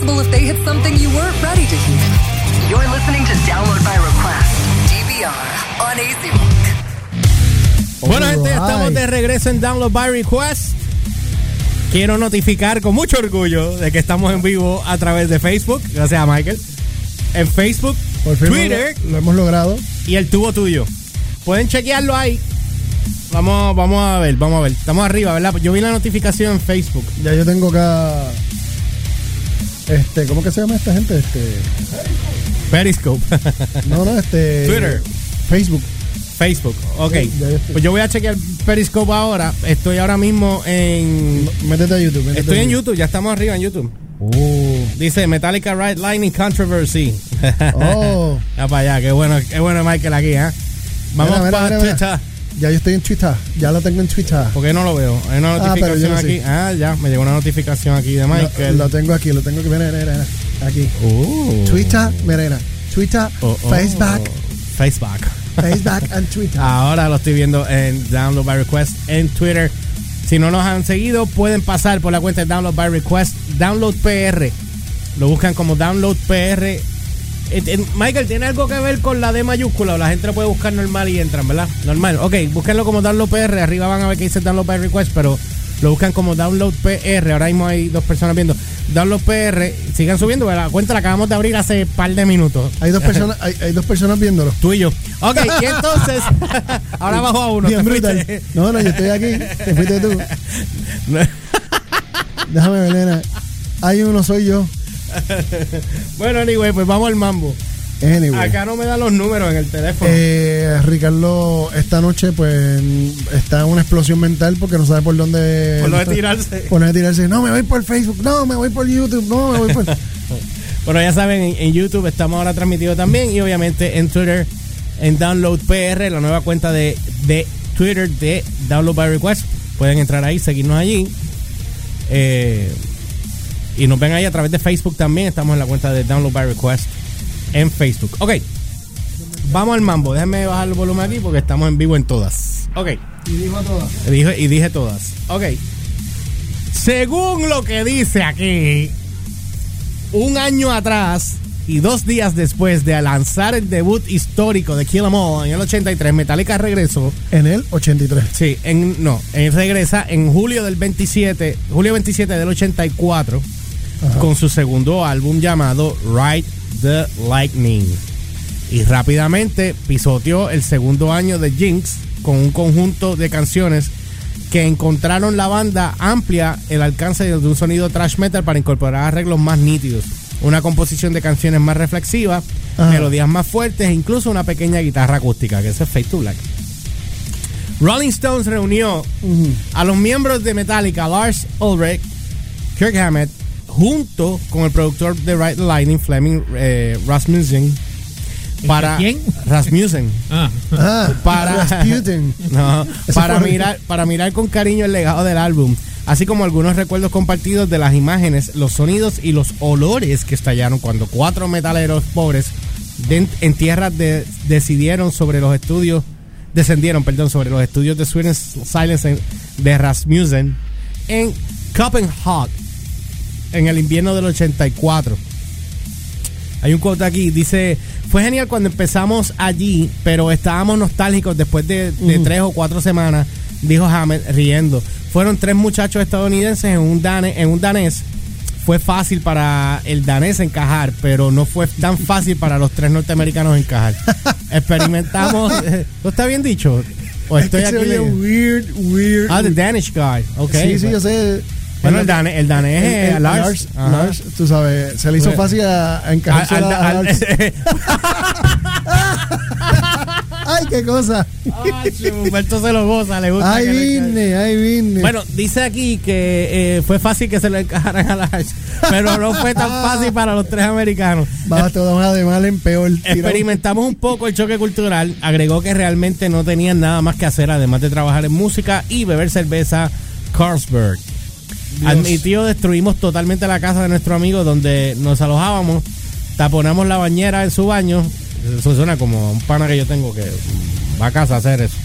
possible if they hit something you weren't ready to hear. You're listening to Download by Request, DVR, on. Bueno, gente, estamos de regreso en Download by Request. Quiero notificar con mucho orgullo de que estamos en vivo a través de Facebook, gracias a Michael. En Facebook, Por fin Twitter Lo, lo hemos logrado. y el tubo tuyo. Pueden chequearlo ahí. Vamos, vamos a ver, vamos a ver. Estamos arriba, ¿verdad? Yo vi la notificación en Facebook. Ya yo tengo acá. Este, ¿cómo que se llama esta gente? Este. Periscope. No, no, este. Twitter. Facebook. Facebook, ok. Pues yo voy a chequear Periscope ahora. Estoy ahora mismo en... Métete a YouTube. métete Estoy a en YouTube, ya estamos arriba en YouTube. Oh. Dice Metallica Right Lightning Controversy. Oh. Ya para allá, qué bueno, qué bueno Michael aquí, ¿eh? Vamos Mira, mira, para mira. Twitter. Ya yo estoy en Twitter. Ya lo tengo en Twitter. ¿Por qué no lo veo? Hay una Ah, notificación no aquí. Ah, ya, me llegó una notificación aquí de Lo, Michael. lo tengo aquí, lo tengo aquí. Mira, mira, mira. Aquí. Twitter, mira. Twitter, Oh, oh. Facebook, Facebook. Facebook and Twitter. Ahora lo estoy viendo en Download by Request en Twitter. Si no nos han seguido, pueden pasar por la cuenta de Download by Request, Download PR. Lo buscan como Download PR. Eh, eh, Michael, ¿tiene algo que ver con la D mayúscula o la gente lo puede buscar normal y entran, ¿verdad? Normal. Ok, búsquenlo como Download PR. Arriba van a ver que dice Download by Request, pero lo buscan como Download PR. Ahora mismo hay dos personas viendo. Download PR. Sigan subiendo, la cuenta la acabamos de abrir hace par de minutos. Hay dos personas, hay, hay dos personas viéndolo. Tú y yo. Ok, y entonces, ahora bajo a uno. Bien brutal. fuiste. No, no, yo estoy aquí. Te fuiste tú. Déjame ver, nena. Hay uno, soy yo. bueno, anyway, pues vamos al mambo. Anyway. Acá no me dan los números en el teléfono. Eh, Ricardo, esta noche, pues, está en una explosión mental porque no sabe por dónde. Por dónde tirarse. Por dónde tirarse. No, me voy por Facebook. No, me voy por YouTube. No, me voy por. Bueno, ya saben, en, en YouTube estamos ahora transmitidos también y obviamente en Twitter, en Download PR, la nueva cuenta de, de Twitter de Download by Request. Pueden entrar ahí, seguirnos allí. Eh, y nos ven ahí a través de Facebook también. Estamos en la cuenta de Download by Request en Facebook. Ok, vamos al mambo. Déjenme bajar el volumen aquí porque estamos en vivo en todas. Ok. y dijo a todas. Dije, y dije todas. Ok. Según lo que dice aquí, un año atrás y dos días después de lanzar el debut histórico de Kill 'Em All en el 83, Metallica regresó. En el 83. Sí, en, no, él regresa en julio del 27, julio 27 del 84, Ajá. con su segundo álbum llamado Ride the Lightning. Y rápidamente pisoteó el segundo año de Jinx con un conjunto de canciones que encontraron la banda amplia el alcance de un sonido trash metal para incorporar arreglos más nítidos, una composición de canciones más reflexivas, Ajá. melodías más fuertes e incluso una pequeña guitarra acústica, que es Fade to Black. Rolling Stones reunió a los miembros de Metallica, Lars Ulrich, Kirk Hammett, junto con el productor de the Lightning, Fleming eh, Rasmussen, para ¿Quién? Rasmussen, Ah, Ah, Para- Rasputin. no, Eso para mirar, para mirar con cariño el legado del álbum, así como algunos recuerdos compartidos de las imágenes, los sonidos y los olores que estallaron cuando cuatro metaleros pobres de- en tierra de- decidieron sobre los estudios, descendieron, perdón, sobre los estudios de Sweden Silence en- de Rasmussen en Copenhagen en el invierno del 84. Hay un quote aquí, dice, fue genial cuando empezamos allí, pero estábamos nostálgicos después de, tres o cuatro semanas, dijo Hammett riendo. Fueron tres muchachos estadounidenses en un, dane- en un danés. Fue fácil para el danés encajar, pero no fue tan fácil para los tres norteamericanos encajar. Experimentamos... ¿No está bien dicho? ¿O Es estoy que se oye weird, weird. Ah, the Danish guy. Ok. sí, sí, yo sé. Bueno, el danés, el danés El- es el- Lars. Lars, tú sabes, se le hizo fácil a, a encajarse Al- a- al- a Lars. Ay, qué cosa. Ay, Humberto se lo goza, le gusta. Ay, vine, ay, vine. Bueno, dice aquí que eh, fue fácil que se lo encajaran a Lars, pero no fue tan fácil para los tres americanos. Va todo de mal en peor. Experimentamos un poco el choque cultural. Agregó que realmente no tenían nada más que hacer, además de trabajar en música y beber cerveza Carlsberg. Dios. Admitió, destruimos totalmente la casa de nuestro amigo donde nos alojábamos. Taponamos la bañera en su baño. Eso suena como un pana que yo tengo que va a casa a hacer eso.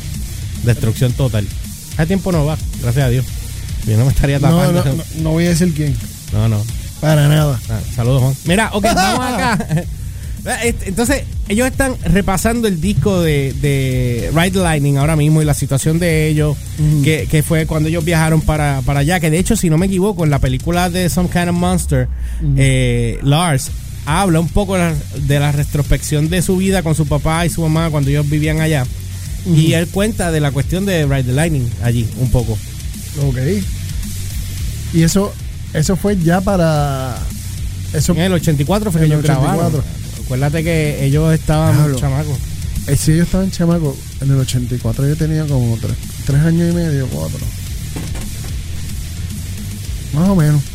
Destrucción total. Hace tiempo no va, gracias a Dios. Yo no me estaría No, tapando. no, no, no voy a decir quién. no. no. Para nada. Ah, saludos, Juan. Mira, ok, vamos acá. Este, Entonces, ellos están repasando el disco de, de Ride the Lightning ahora mismo y la situación de ellos, que, que fue cuando ellos viajaron para, para allá. Que de hecho, si no me equivoco, en la película de Some Kind of Monster, eh, Lars habla un poco de la, retrospección de su vida con su papá y su mamá cuando ellos vivían allá. Y él cuenta de la cuestión de Ride the Lightning allí, un poco. Ok. Y eso, eso fue ya para. Eso, En el 84 fue que En el ellos grabaron. 84. Acuérdate que ellos estaban Diablo. chamacos. eh, si yo estaba en chamaco, en el 84 yo tenía como tres, tres años y medio, cuatro. Más o menos.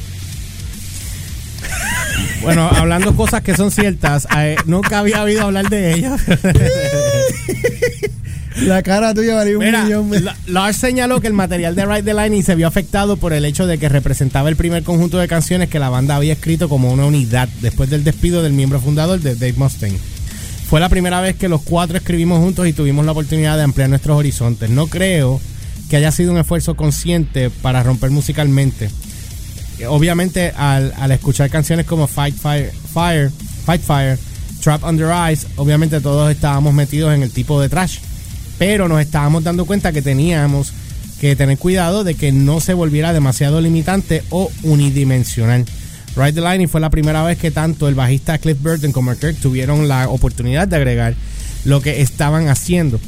Bueno, hablando cosas que son ciertas, eh, nunca había oído hablar de ellos. La cara tuya valía un Mira, millón. La- Lars señaló que el material de Ride the Lightning se vio afectado por el hecho de que representaba el primer conjunto de canciones que la banda había escrito como una unidad después del despido del miembro fundador de Dave Mustaine. Fue la primera vez que los cuatro escribimos juntos y tuvimos la oportunidad de ampliar nuestros horizontes. No creo que haya sido un esfuerzo consciente para romper musicalmente. Obviamente, al, al escuchar canciones como Fight Fire, Fire, Fight Fire, Trap Under Ice, obviamente todos estábamos metidos en el tipo de trash. Pero nos estábamos dando cuenta que teníamos que tener cuidado de que no se volviera demasiado limitante o unidimensional. Ride the Lightning fue la primera vez que tanto el bajista Cliff Burton como Kirk tuvieron la oportunidad de agregar lo que estaban haciendo.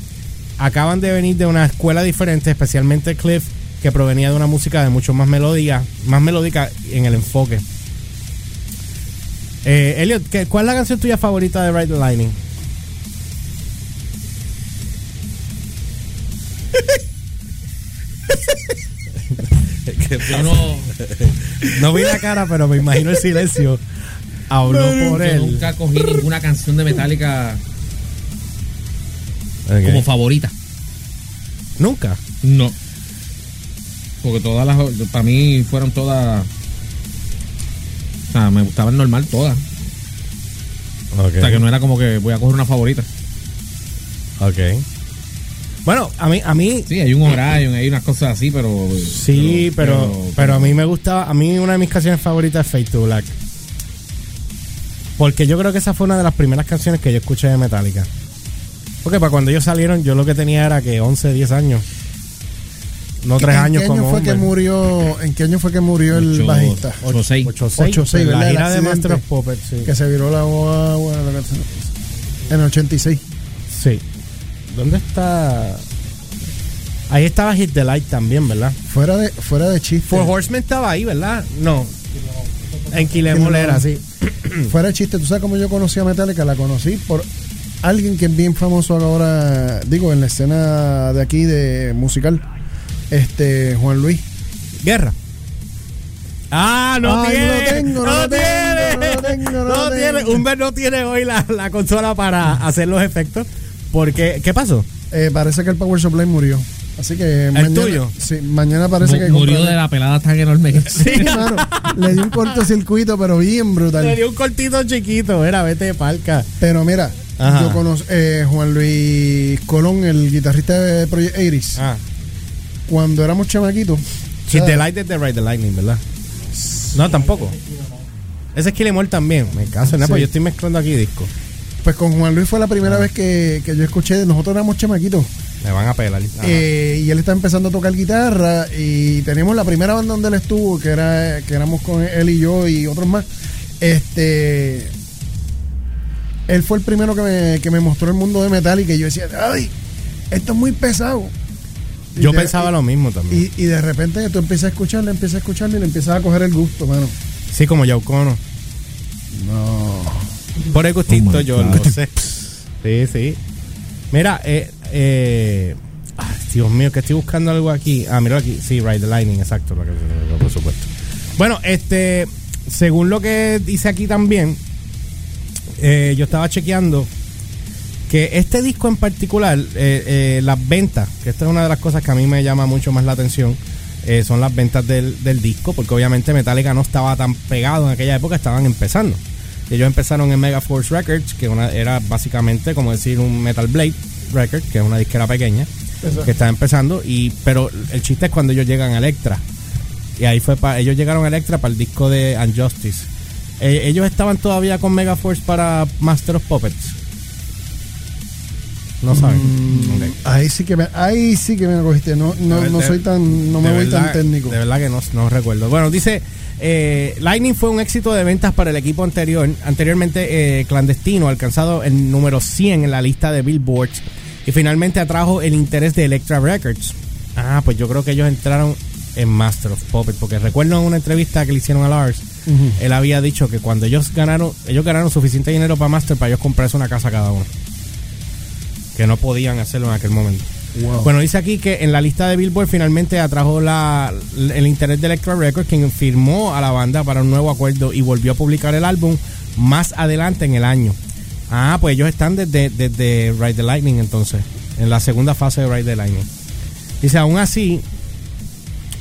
Acaban de venir de una escuela diferente, especialmente Cliff, que provenía de una música de mucho más melodía, más melódica en el enfoque. Eh, Elliot, ¿qué- ¿cuál es la canción tuya favorita de Ride the Lightning? Yo no, No vi la cara, pero me imagino el silencio. Habló por yo él. nunca cogí ninguna canción de Metallica como favorita. Nunca. No. Porque todas las. Para mí fueron todas. O sea, me gustaban normal todas. O sea, que no era como que voy a coger una favorita. Ok. Bueno, a mí, a mí Sí, hay un Orion, hay unas cosas así, pero. sí, pero, pero, a mí me gustaba, a mí una de mis canciones favoritas es Fade to Black. Porque yo creo que esa fue una de las primeras canciones que yo escuché de Metallica. Porque para cuando ellos salieron, yo lo que tenía era que 11, 10 años. No 3 ¿En años qué año como fue que hombre. murió? ¿En qué año fue que murió el Ocho- bajista? ocho- seis. 8-6. 8-6, en la gira de. Master of Puppets, sí. Que se viró la canción. En el 86. Sí. ¿Dónde está? Ahí estaba Hit the Light también, ¿verdad? Fuera de, fuera de chiste. Four Horsemen estaba ahí, ¿verdad? No. En Quilemolera, sí. Fuera de chiste. ¿Tú sabes cómo yo conocí a Metallica? La conocí por alguien que es bien famoso ahora, digo, en la escena de aquí de musical. Este, Juan Luis. Guerra. Ah, no Ay, tiene. no tengo, no lo tengo, no lo tengo, no lo tiene. Humber no tiene hoy la, la consola para hacer los efectos. Porque, ¿qué pasó? Eh, parece que el Power Supply murió. Así que mañana, tuyo? Sí, mañana parece que murió compraré- de la pelada tan enorme que Sí, mano, le dio un cortocircuito, pero bien brutal. Le dio un cortito chiquito. Era, vete de palca. Pero mira, Ajá. yo conozco eh, Juan Luis Colón, el guitarrista de Project 80 Ah. Cuando éramos chamaquitos. Sea, the Light de Ride the Lightning, ¿verdad? No, tampoco. Ese es Killemore también. Me caso, ¿no? Sí. Pues yo estoy mezclando aquí discos. Pues con Juan Luis fue la primera vez que, que yo escuché. Nosotros éramos chamaquitos. Me van a pelar. Eh, y él está empezando a tocar guitarra. Y teníamos la primera banda donde él estuvo, que era que éramos con él y yo y otros más. Este. Él fue el primero que me, que me mostró el mundo de metal y que yo decía, ¡ay! Esto es muy pesado. Y yo de- pensaba lo mismo también. Y, y de repente tú empiezas a escucharle, empiezas a escucharle y le empiezas a coger el gusto, mano. sí, como Yaucono. No. Por el gustito, Oh yo lo sé. Sí, sí. Mira, eh, eh, ay, Dios mío, que estoy buscando algo aquí. Ah, mira aquí. Sí, Ride the Lightning, exacto. por supuesto. Bueno, este, según lo que dice aquí también, eh, yo estaba chequeando que este disco en particular, eh, eh, las ventas, que esta es una de las cosas que a mí me llama mucho más la atención, son las ventas del, del disco, porque obviamente Metallica no estaba tan pegado en aquella época, estaban empezando. Ellos empezaron en Mega Force Records, que una, era básicamente como decir un Metal Blade Record, que es una disquera pequeña, Exacto. que está empezando, y pero el chiste es cuando ellos llegan a Electra. Y ahí fue para. Ellos llegaron a Electra para el disco de Unjustice. Eh, ellos estaban todavía con Megaforce para Master of Puppets. No saben. Mm. Ahí sí que me, ahí sí que me cogiste. No, no, De- no soy tan, no me voy tan técnico. De verdad que no, no recuerdo. Bueno, dice, eh, Lightning fue un éxito de ventas para el equipo anterior, anteriormente eh, clandestino, alcanzado el número 100 en la lista de Billboard y finalmente atrajo el interés de Electra Records. Ah, pues yo creo que ellos entraron en Master of Puppets, porque recuerdo en una entrevista que le hicieron a Lars, él había dicho que cuando ellos ganaron, ellos ganaron suficiente dinero para Master para ellos comprarse una casa cada uno. Que no podían hacerlo en aquel momento. Wow. Bueno, dice aquí que en la lista de Billboard finalmente atrajo la, el interés de Electra Records, quien firmó a la banda para un nuevo acuerdo y volvió a publicar el álbum más adelante en el año. Ah, pues ellos están desde, desde Ride the Lightning entonces, en la segunda fase de Ride the Lightning. Dice, aún así,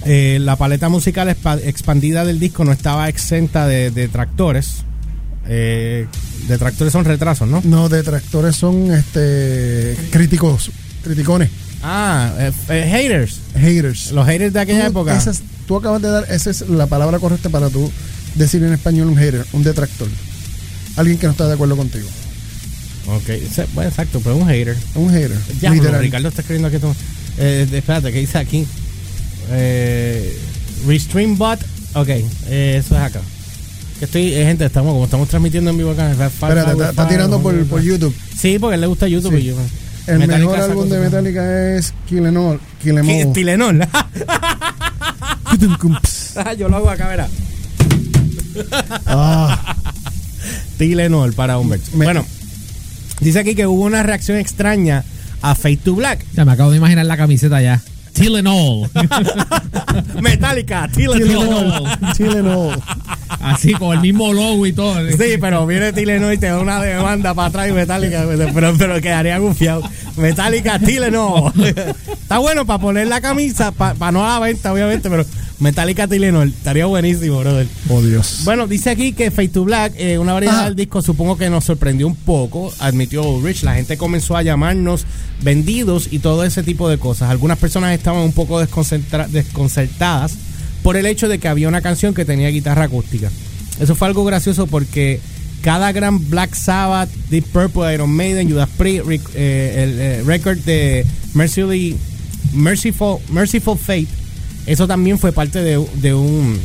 eh, la paleta musical expa- expandida del disco no estaba exenta de detractores. Eh, detractores son retrasos, ¿no? No, detractores son este críticos, criticones, Ah, eh, eh, haters. haters. Los haters de aquella Tú- época. esa es- tú acabas de dar, esa es la palabra correcta para tú decir en español un hater, un detractor. Alguien que no está de acuerdo contigo. Ok, bueno, exacto, pero un hater. Un hater. Ya, literal. Ricardo está escribiendo aquí. Eh, espérate, ¿qué dice aquí? Eh, Restream Bot. Ok, eh, eso es acá. Que estoy, eh, gente, estamos como estamos transmitiendo en vivo acá. Espérate, está, está tirando por, por YouTube. Sí, porque a él le gusta YouTube. Sí. y yo- El Metallica mejor álbum de Metallica es Kill Em All. Kill Em ¿Qué? All. Tilenol. Yo lo hago acá, verá. Ah, Tilenol para Humbert. Me- Bueno, dice aquí que hubo una reacción extraña a Fade to Black. Ya me acabo de imaginar la camiseta ya. Tylenol. Metallica, Kill Em Tilenol. Así, con el mismo logo y todo. Sí, pero viene Tilenol y te da una demanda para atrás y Metallica, pero, pero quedaría gufiado. Metallica, Tilenol. Está bueno para poner la camisa, para no a la venta, obviamente, pero Metallica, Tilenol. Estaría buenísimo, brother. Oh, Dios. Bueno, dice aquí que Fade to Black, eh, una variedad Ajá. del disco, supongo que nos sorprendió un poco, admitió Ulrich. La gente comenzó a llamarnos vendidos y todo ese tipo de cosas. Algunas personas estaban un poco desconcentra- desconcertadas por el hecho de que había una canción que tenía guitarra acústica. Eso fue algo gracioso porque cada gran Black Sabbath, Deep Purple, Iron Maiden, Judas Priest, eh, el eh, record de Mercifully, Merciful, Merciful Fate, eso también fue parte de, de un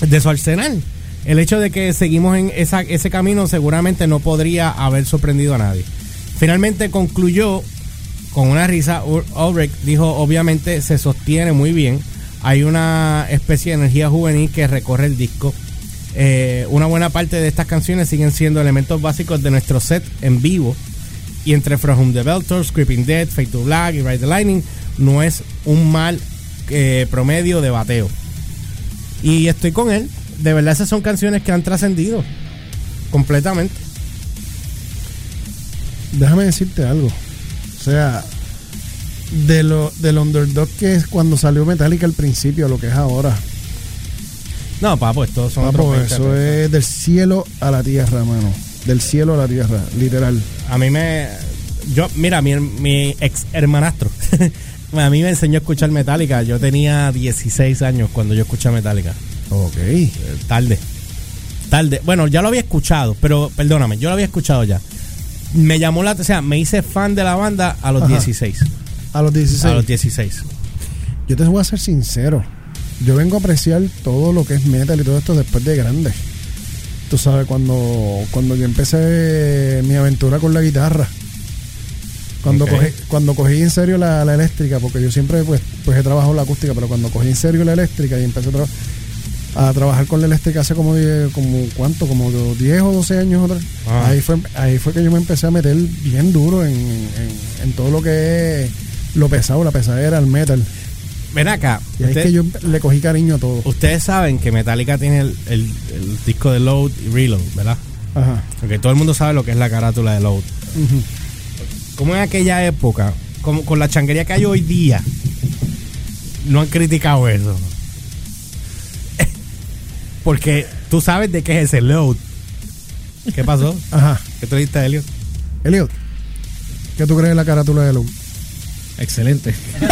de su arsenal. El hecho de que seguimos en esa, ese camino seguramente no podría haber sorprendido a nadie. Finalmente concluyó con una risa. Ulrich dijo, obviamente se sostiene muy bien. Hay una especie de energía juvenil que recorre el disco. Eh, una buena parte de estas canciones siguen siendo elementos básicos de nuestro set en vivo. Y entre From the Bell Tolls, Creeping Dead, Fate to Black y Ride the Lightning, no es un mal eh, promedio de bateo. Y estoy con él. De verdad, esas son canciones que han trascendido completamente. Déjame decirte algo. O sea, de lo, del underdog que es cuando salió Metallica al principio a lo que es ahora. No, papo, estos son Papo, otros 20 eso es del cielo a la tierra, mano. Del cielo a la tierra, literal. A mí me. Yo, mira, mi, mi ex hermanastro. a mí me enseñó a escuchar Metallica. Yo tenía 16 años cuando yo escuché Metallica. Ok. Eh, tarde. Tarde. Bueno, ya lo había escuchado, pero perdóname, yo lo había escuchado ya. Me llamó la. O sea, me hice fan de la banda a los Ajá. 16. A los 16. A los 16. Yo te voy a ser sincero. Yo vengo a apreciar todo lo que es metal y todo esto después de grande. Tú sabes, cuando, cuando yo empecé mi aventura con la guitarra. Cuando, cogí, cuando cogí en serio la, la eléctrica, porque yo siempre pues, pues he trabajado la acústica, pero cuando cogí en serio la eléctrica y empecé a, tra- a trabajar con la eléctrica hace como, como ¿cuánto? Como 10 o 12 años atrás. Ah. Ahí, fue, ahí fue que yo me empecé a meter bien duro en, en- en todo lo que es lo pesado, la pesadera, el metal. Ven acá. Y es que yo le cogí cariño a todo. Ustedes saben que Metallica tiene el, el- el disco de Load y Reload, ¿verdad? Ajá. Porque todo el mundo sabe lo que es la carátula de Load. Ujú. Como en aquella época, como con la changuería que hay hoy día, no han criticado eso. Porque tú sabes de qué es ese Load. ¿Qué pasó? Ajá. ¿Qué tú dijiste, Elio? Elliot, ¿qué tú crees de la carátula de Lou? Excelente.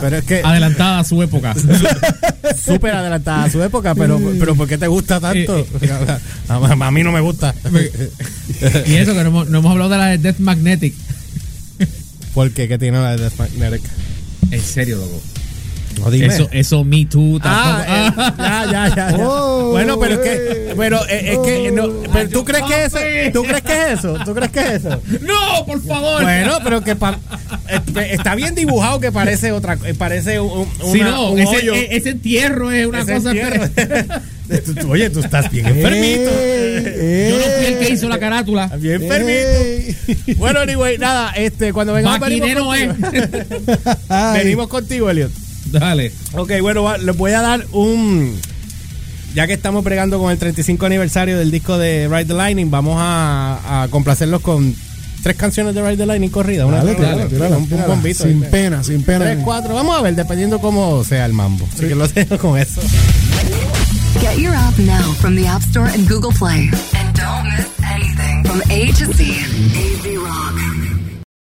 Pero es que Adelantada a su época. súper adelantada a su época, pero, pero ¿por qué te gusta tanto? A, a- a mí no me gusta. y eso que no hemos, no hemos hablado de la de Death Magnetic. ¿Por qué? ¿Qué tiene la de Death Magnetic? En serio, loco. No, dime. Eso, eso Me Too Ah, tampoco. eh, ya, ya, ya. ya. Oh, bueno, pero es que, eh. pero eh, es que, no, pero ¿tú crees que eso? ¿Tú crees que es eso? ¿Tú crees que es eso? ¡No, por favor! Bueno, pero que pa- eh, está bien dibujado que parece otra, parece un, una- no, un ese, hoyo. ese entierro es una Ese cosa. Oye, tú estás bien enfermito. Ey, Yo no fui el que hizo la carátula. Bien enfermito. Bueno, anyway, nada, este, cuando vengamos Maquinero venimos contigo. Venimos contigo, Elliot. Dale. Ok, bueno, va- les voy a dar un. Ya que estamos bregando con el 35 aniversario del disco de Ride the Lightning, vamos a, a complacerlos con tres canciones de Ride the Lightning corrida. Una Dale, tírala, otra. tírala, un, bombito. Sin pena, sin pena. Tres, cuatro. Vamos a ver, dependiendo cómo sea el mambo. Así que lo dejo con eso. Get your app now from the App Store and Google Play. And don't miss anything from A to Z. AZ Rock.